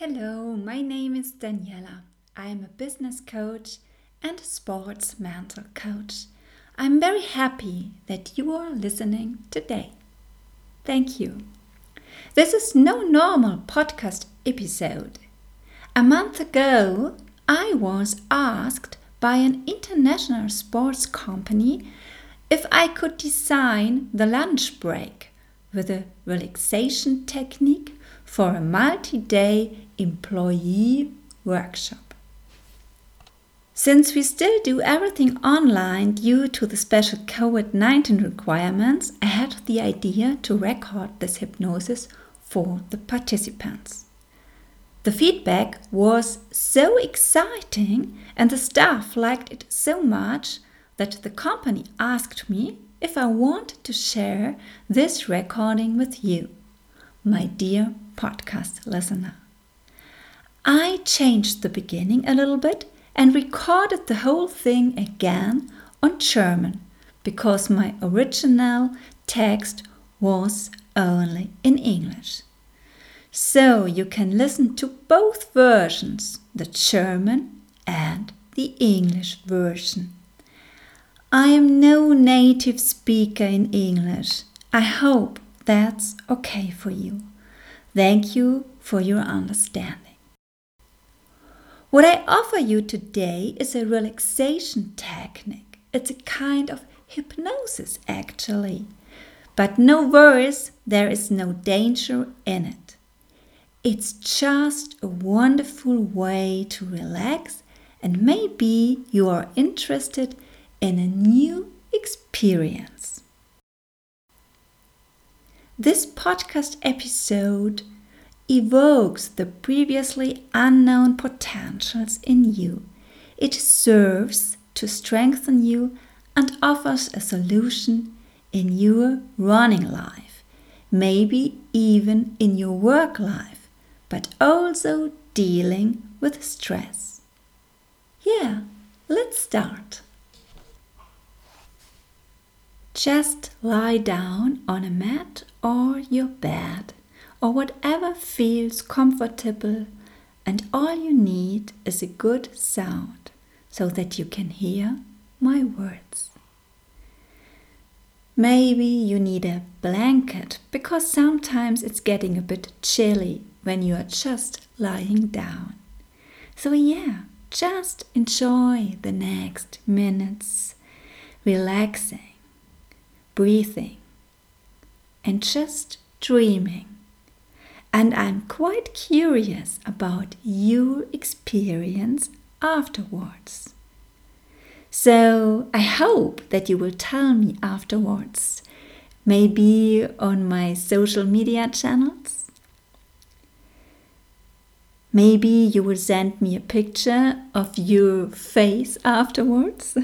Hello, my name is Daniela. I am a business coach and a sports mental coach. I'm very happy that you are listening today. Thank you. This is no normal podcast episode. A month ago, I was asked by an international sports company if I could design the lunch break with a relaxation technique for a multi day employee workshop. Since we still do everything online due to the special COVID 19 requirements, I had the idea to record this hypnosis for the participants. The feedback was so exciting and the staff liked it so much that the company asked me if I wanted to share this recording with you, my dear podcast listener. I changed the beginning a little bit and recorded the whole thing again on German because my original text was only in English. So you can listen to both versions, the German and the English version. I am no native speaker in English. I hope that's okay for you. Thank you for your understanding. What I offer you today is a relaxation technique. It's a kind of hypnosis, actually. But no worries, there is no danger in it. It's just a wonderful way to relax, and maybe you are interested in a new experience. This podcast episode evokes the previously unknown potentials in you. It serves to strengthen you and offers a solution in your running life, maybe even in your work life, but also dealing with stress. Yeah, let's start. Just lie down on a mat or your bed or whatever feels comfortable, and all you need is a good sound so that you can hear my words. Maybe you need a blanket because sometimes it's getting a bit chilly when you are just lying down. So, yeah, just enjoy the next minutes, relaxing, breathing, and just dreaming and I'm quite curious about your experience afterwards. So I hope that you will tell me afterwards, maybe on my social media channels. Maybe you will send me a picture of your face afterwards.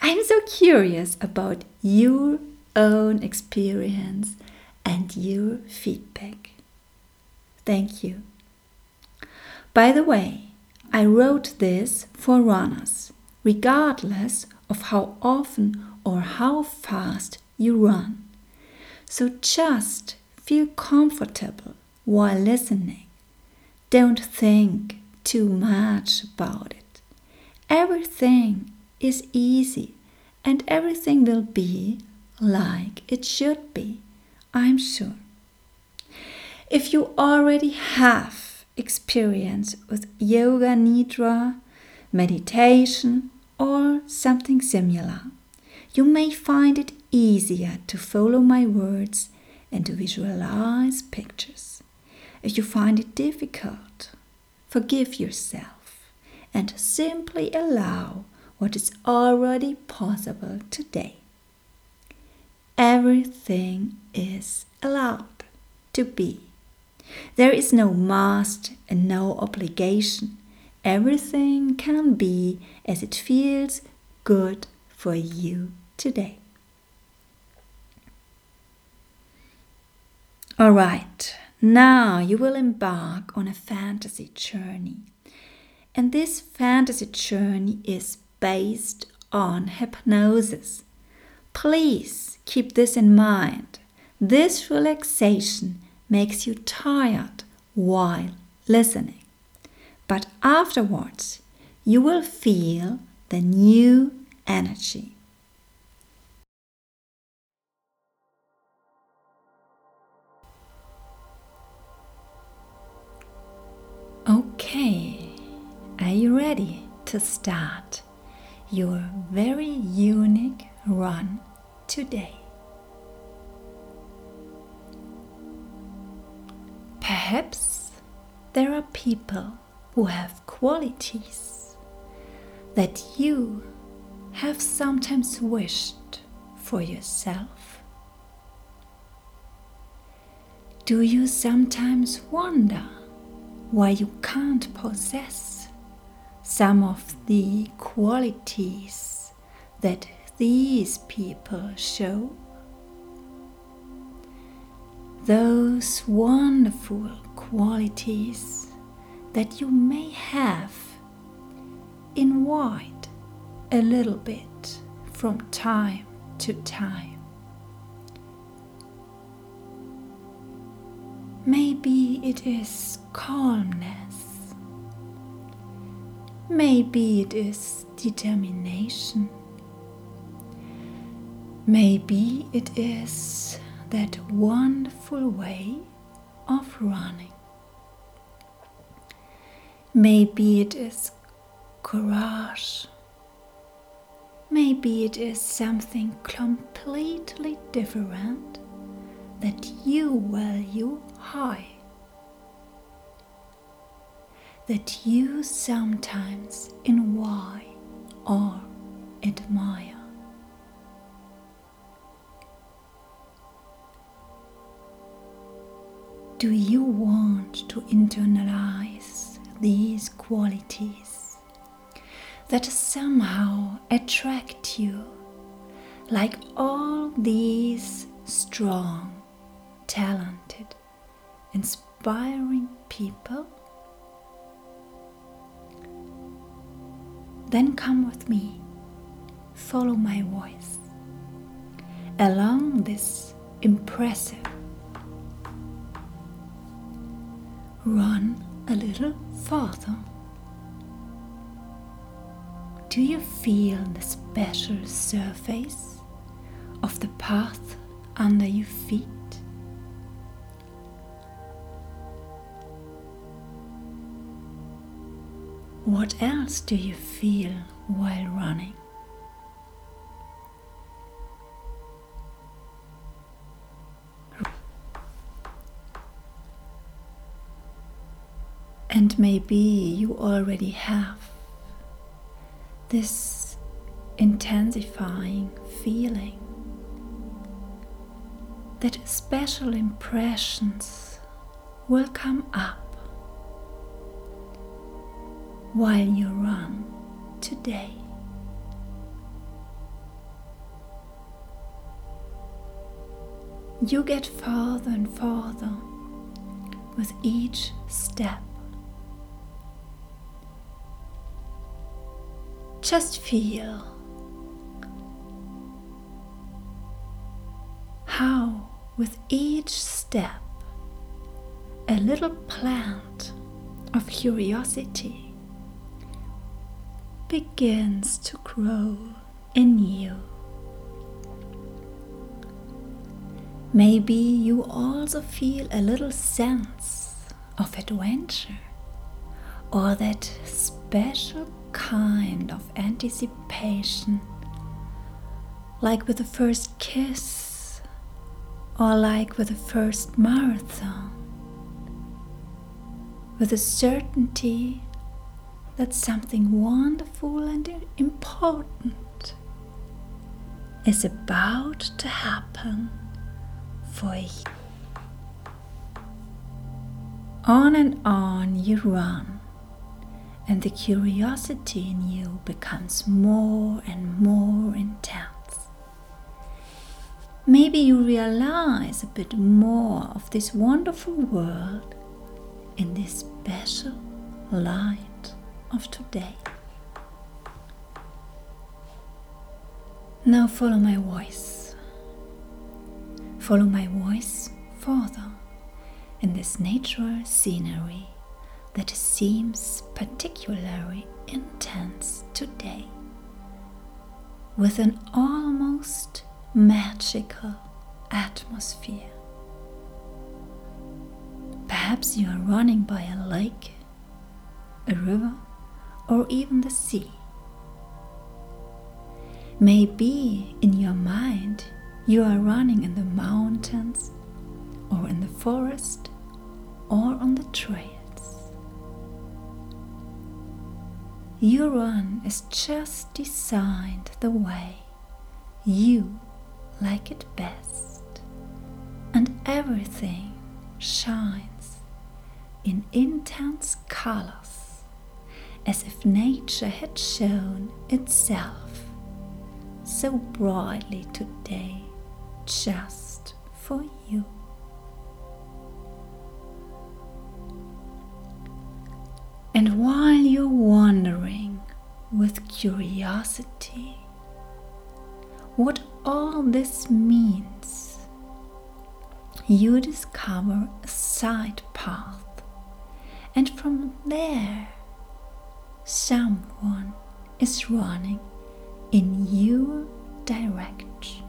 I'm so curious about your own experience and your feedback. Thank you. By the way, I wrote this for runners, regardless of how often or how fast you run. So just feel comfortable while listening. Don't think too much about it. Everything is easy and everything will be like it should be, I'm sure. If you already have experience with yoga nidra, meditation, or something similar, you may find it easier to follow my words and to visualize pictures. If you find it difficult, forgive yourself and simply allow what is already possible today. Everything is allowed to be. There is no must and no obligation. Everything can be as it feels good for you today. Alright, now you will embark on a fantasy journey. And this fantasy journey is based on hypnosis. Please keep this in mind. This relaxation makes you tired while listening. But afterwards, you will feel the new energy. Okay, are you ready to start your very unique run today? Perhaps there are people who have qualities that you have sometimes wished for yourself. Do you sometimes wonder why you can't possess some of the qualities that these people show? Those wonderful qualities that you may have in white a little bit from time to time. Maybe it is calmness. Maybe it is determination. Maybe it is that wonderful way of running. Maybe it is courage. Maybe it is something completely different that you value high. That you sometimes in envy or admire. Do you want to internalize these qualities that somehow attract you? Like all these strong, talented, inspiring people? Then come with me, follow my voice. Along this impressive run a little farther. Do you feel the special surface of the path under your feet? What else do you feel while running? And maybe you already have this intensifying feeling that special impressions will come up while you run today. You get farther and farther with each step. Just feel how, with each step, a little plant of curiosity begins to grow in you. Maybe you also feel a little sense of adventure or that special kind of anticipation, like with the first kiss or like with the first marathon, with a certainty that something wonderful and important is about to happen for you. On and on you run and the curiosity in you becomes more and more intense. Maybe you realize a bit more of this wonderful world in this special light of today. Now follow my voice. Follow my voice further in this natural scenery that seems particularly intense today, with an almost magical atmosphere. Perhaps you are running by a lake, a river, or even the sea. Maybe in your mind you are running in the mountains, or in the forest, or on the trails. Your run is just designed the way you like it best, and everything shines in intense colors as if nature had shown itself so brightly today just for you. And while you're wondering with curiosity what all this means, you discover a side path, and from there, someone is running in your direction.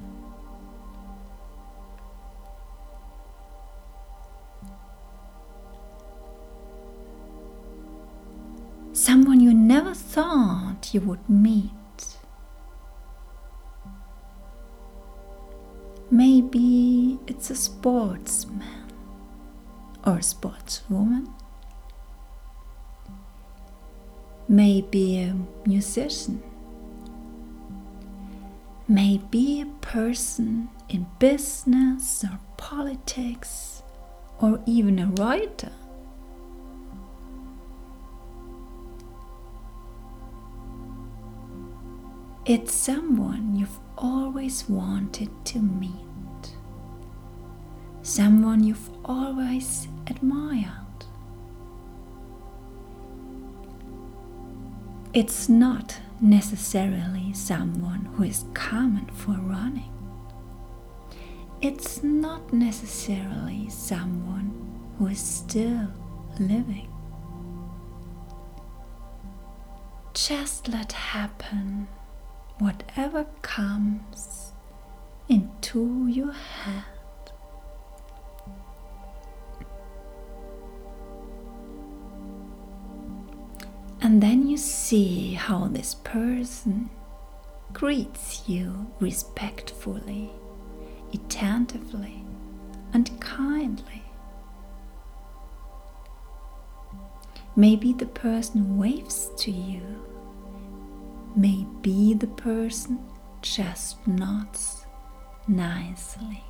You would meet. Maybe it's a sportsman or a sportswoman. Maybe a musician. Maybe a person in business or politics or even a writer. It's someone you've always wanted to meet, someone you've always admired. It's not necessarily someone who is common for running. It's not necessarily someone who is still living. Just let happen whatever comes into your head. And then you see how this person greets you respectfully, attentively, and kindly. Maybe the person waves to you Maybe the person just nods nicely.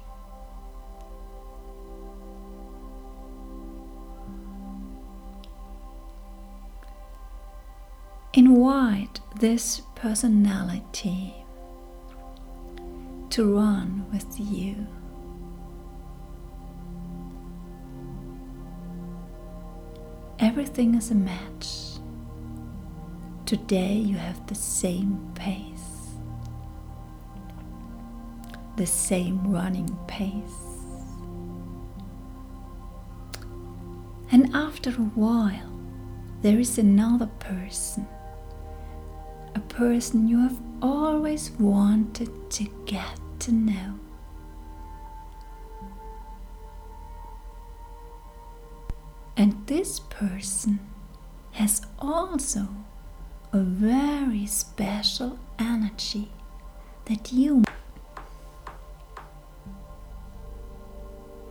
Invite this personality to run with you. Everything is a match. Today you have the same pace, the same running pace. And after a while, there is another person, a person you have always wanted to get to know. And this person has also a very special energy that you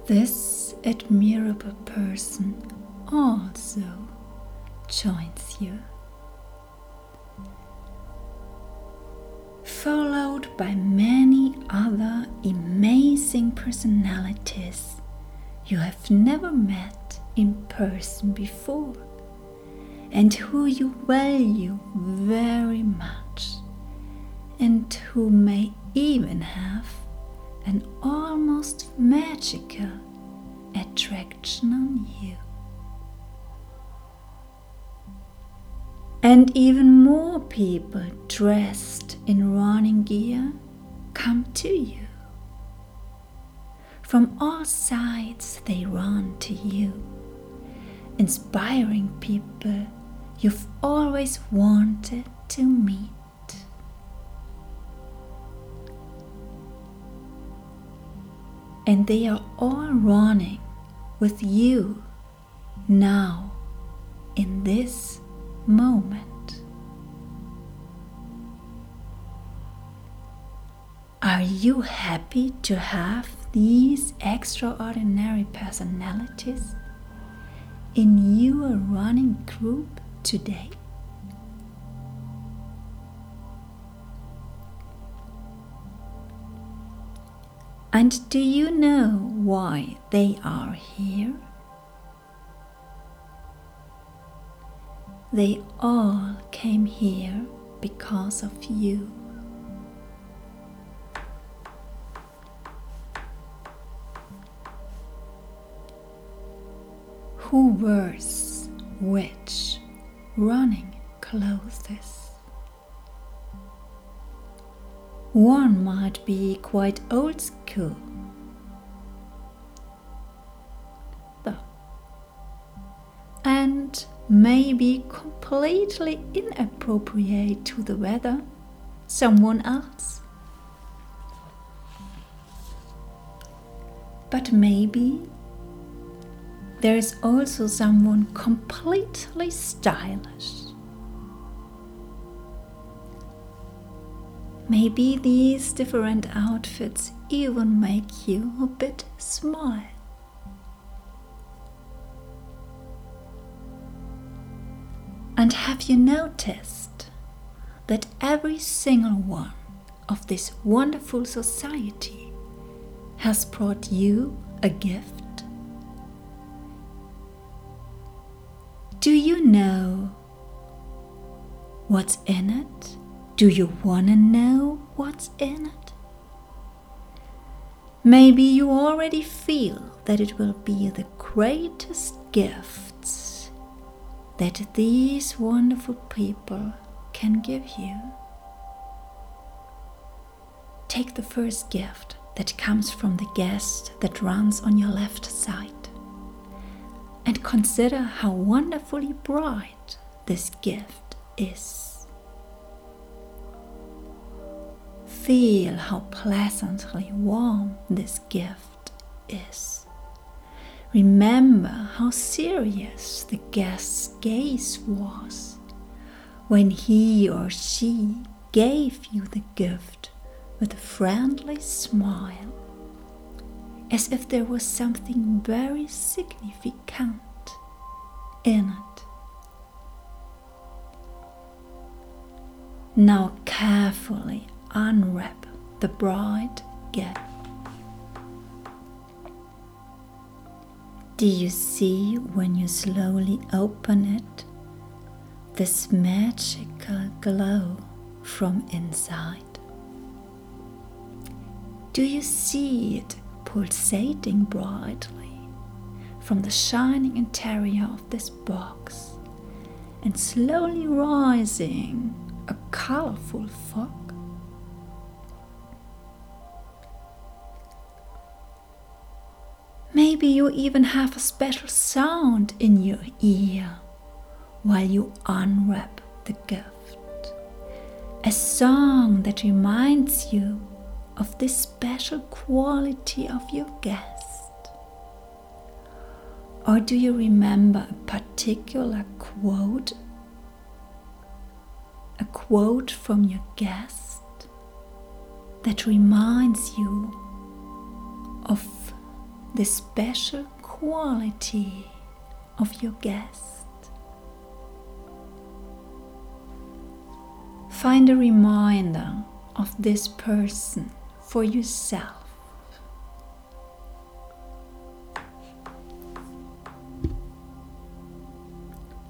this admirable person also joins you. Followed by many other amazing personalities you have never met in person before and who you value very much, and who may even have an almost magical attraction on you. And even more people dressed in running gear come to you. From all sides they run to you inspiring people you've always wanted to meet. And they are all running with you now in this moment. Are you happy to have these extraordinary personalities in your running group today? And do you know why they are here? They all came here because of you. Who wears which running clothes? One might be quite old school. And maybe completely inappropriate to the weather, someone else. But maybe there is also someone completely stylish. Maybe these different outfits even make you a bit smile. And have you noticed that every single one of this wonderful society has brought you a gift? Do you know what's in it? Do you want to know what's in it? Maybe you already feel that it will be the greatest gifts that these wonderful people can give you. Take the first gift that comes from the guest that runs on your left side and consider how wonderfully bright this gift is. Feel how pleasantly warm this gift is. Remember how serious the guest's gaze was when he or she gave you the gift with a friendly smile, as if there was something very significant in it. Now carefully unwrap the bright gift. Do you see when you slowly open it this magical glow from inside? Do you see it pulsating brightly from the shining interior of this box and slowly rising a colorful fog? Maybe you even have a special sound in your ear while you unwrap the gift. A song that reminds you of this special quality of your guest. Or do you remember a particular quote? A quote from your guest that reminds you of the special quality of your guest. Find a reminder of this person for yourself.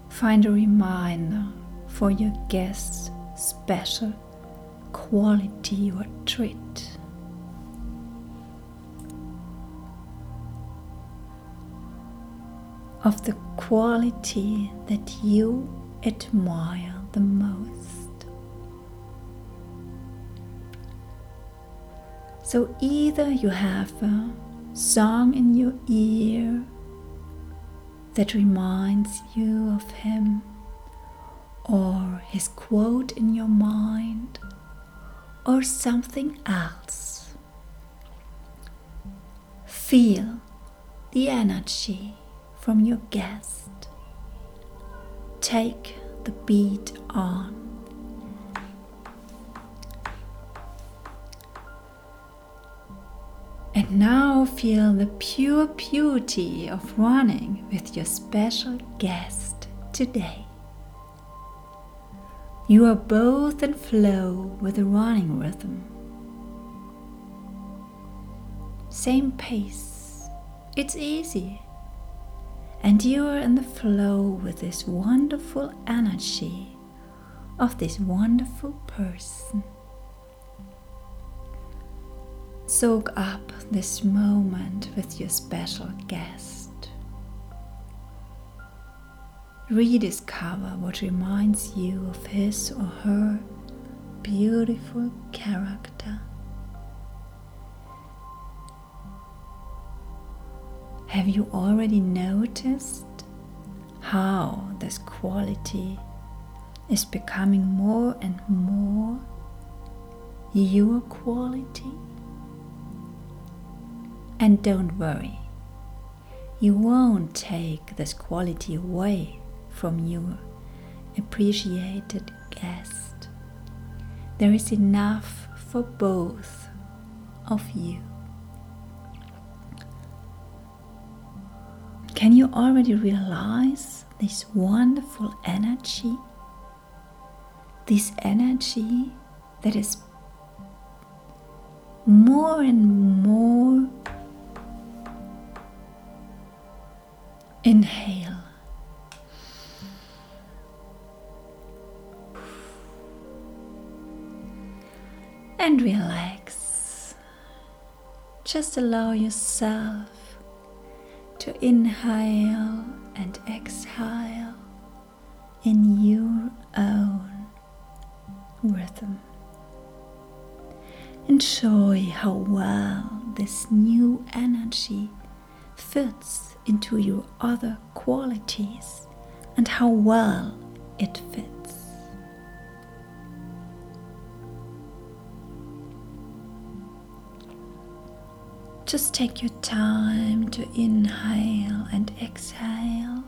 Find a reminder for your guest's special quality or treat. of the quality that you admire the most. So either you have a song in your ear that reminds you of him or his quote in your mind or something else. Feel the energy from your guest. Take the beat on. And now feel the pure beauty of running with your special guest today. You are both in flow with the running rhythm. Same pace. It's easy. And you are in the flow with this wonderful energy of this wonderful person. Soak up this moment with your special guest. Rediscover what reminds you of his or her beautiful character. Have you already noticed how this quality is becoming more and more your quality? And don't worry, you won't take this quality away from your appreciated guest. There is enough for both of you. Can you already realize this wonderful energy? This energy that is more and more Inhale. And relax. Just allow yourself to inhale and exhale in your own rhythm. Enjoy how well this new energy fits into your other qualities and how well it fits. Just take your time to inhale and exhale.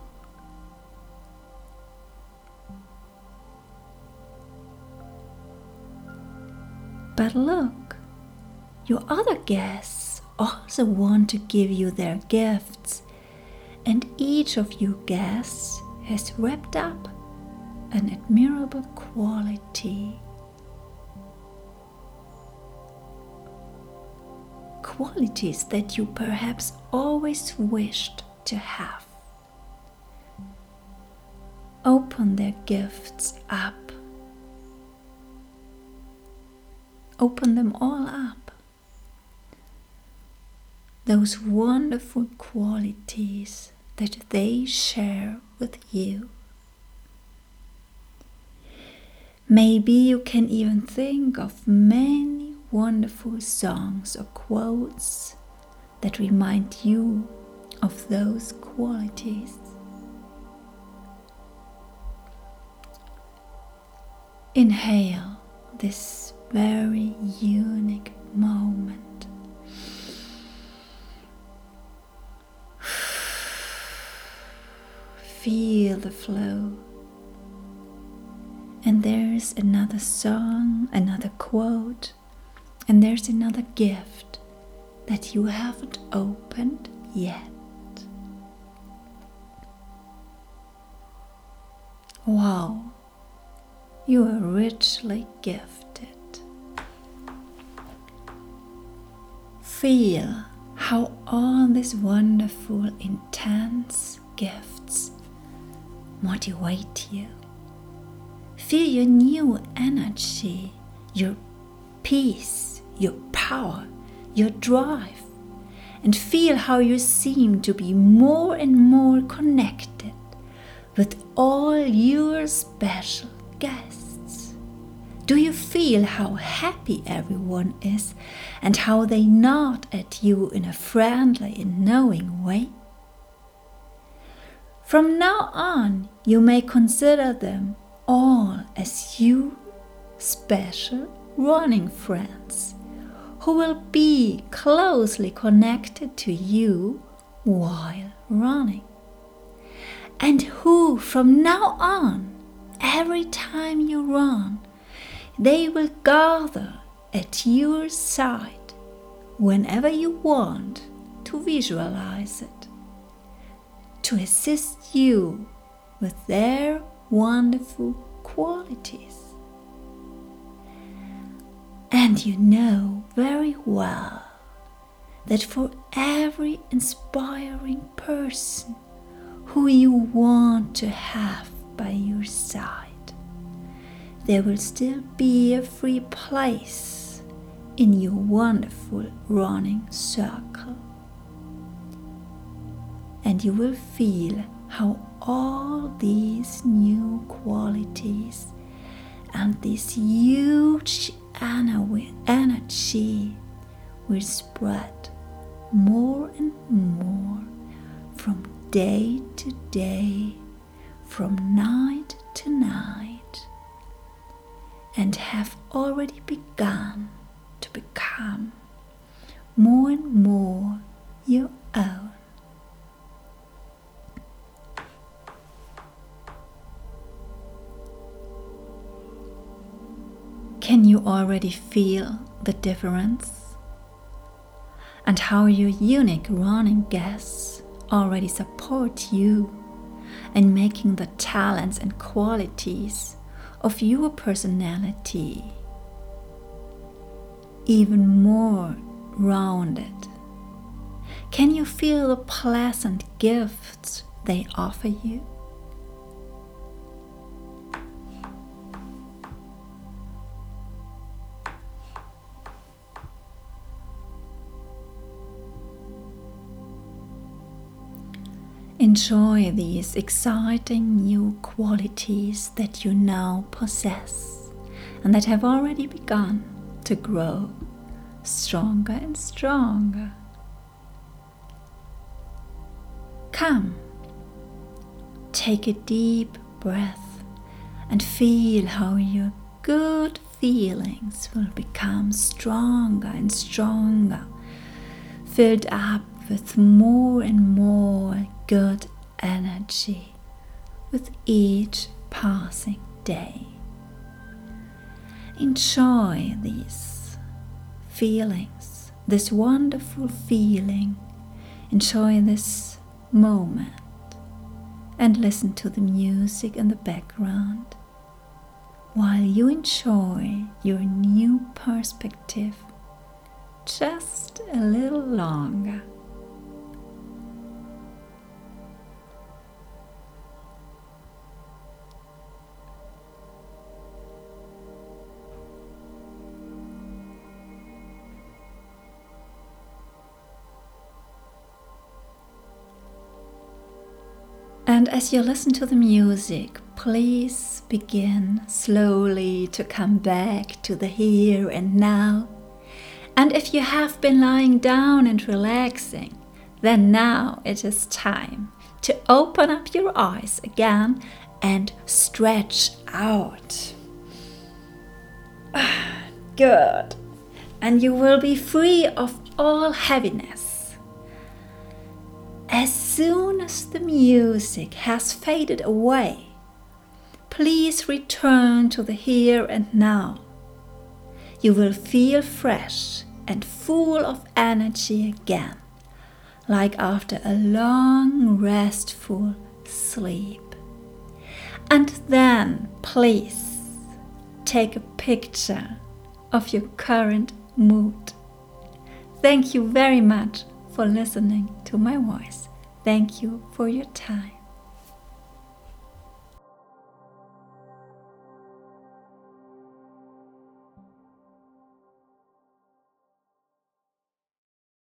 But look, your other guests also want to give you their gifts and each of you guests has wrapped up an admirable quality. Qualities that you perhaps always wished to have. Open their gifts up. Open them all up. Those wonderful qualities that they share with you. Maybe you can even think of many wonderful songs or quotes that remind you of those qualities. Inhale this very unique moment. Feel the flow. And there's another song, another quote, and there's another gift that you haven't opened yet. Wow, you are richly gifted. Feel how all this wonderful, intense gifts motivate you. Feel your new energy, your peace, your power, your drive, and feel how you seem to be more and more connected with all your special guests. Do you feel how happy everyone is and how they nod at you in a friendly and knowing way? From now on, you may consider them all as you special running friends who will be closely connected to you while running. And who, from now on, every time you run, they will gather at your side whenever you want to visualize it, to assist you with their wonderful qualities. And you know very well that for every inspiring person who you want to have by your side, there will still be a free place in your wonderful running circle. And you will feel how all these new qualities and this huge energy will spread more and more from day to day, from night to night, and have already begun to become more and more your own. Can you already feel the difference? And how your unique running guests already support you in making the talents and qualities of your personality even more rounded. Can you feel the pleasant gifts they offer you? Enjoy these exciting new qualities that you now possess and that have already begun to grow stronger and stronger. Come, take a deep breath and feel how your good feelings will become stronger and stronger, filled up with more and more good energy with each passing day. Enjoy these feelings, this wonderful feeling. Enjoy this moment and listen to the music in the background while you enjoy your new perspective just a little longer. And as you listen to the music, please begin slowly to come back to the here and now. And if you have been lying down and relaxing, then now it is time to open up your eyes again and stretch out. Good. And you will be free of all heaviness as soon as the music has faded away, please return to the here and now. You will feel fresh and full of energy again, like after a long, restful sleep. And then, please take a picture of your current mood. Thank you very much for listening to my voice. Thank you for your time.